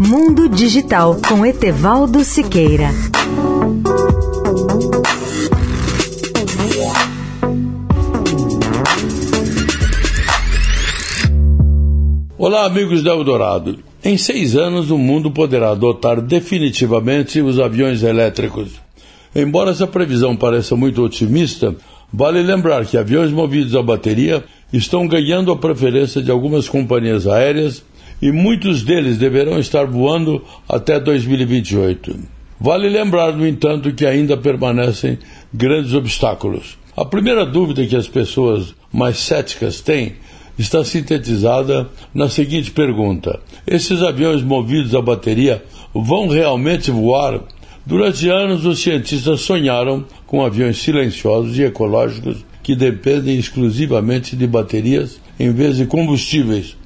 Mundo Digital com Etevaldo Siqueira. Olá, amigos da Eldorado. Em seis anos, o mundo poderá adotar definitivamente os aviões elétricos. Embora essa previsão pareça muito otimista, vale lembrar que aviões movidos a bateria estão ganhando a preferência de algumas companhias aéreas e muitos deles deverão estar voando até 2028. Vale lembrar, no entanto, que ainda permanecem grandes obstáculos. A primeira dúvida que as pessoas mais céticas têm está sintetizada na seguinte pergunta: Esses aviões movidos a bateria vão realmente voar? Durante anos, os cientistas sonharam com aviões silenciosos e ecológicos que dependem exclusivamente de baterias em vez de combustíveis.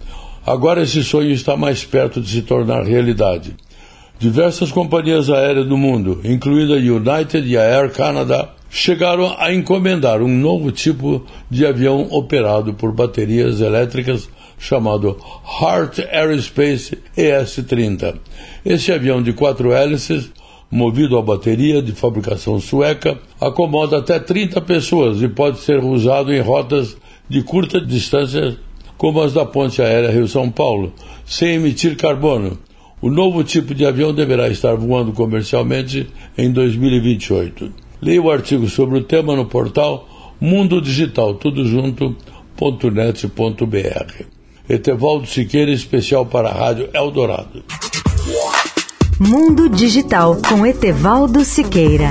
Agora esse sonho está mais perto de se tornar realidade. Diversas companhias aéreas do mundo, incluindo a United e a Air Canada, chegaram a encomendar um novo tipo de avião operado por baterias elétricas chamado Heart Aerospace ES-30. Esse avião de quatro hélices movido a bateria de fabricação sueca, acomoda até 30 pessoas e pode ser usado em rotas de curta distância, como as da ponte aérea Rio-São Paulo, sem emitir carbono. O novo tipo de avião deverá estar voando comercialmente em 2028. Leia o artigo sobre o tema no portal Mundo Digital, tudo junto.net.br. Etevaldo Siqueira, especial para a Rádio Eldorado. Mundo Digital com Etevaldo Siqueira.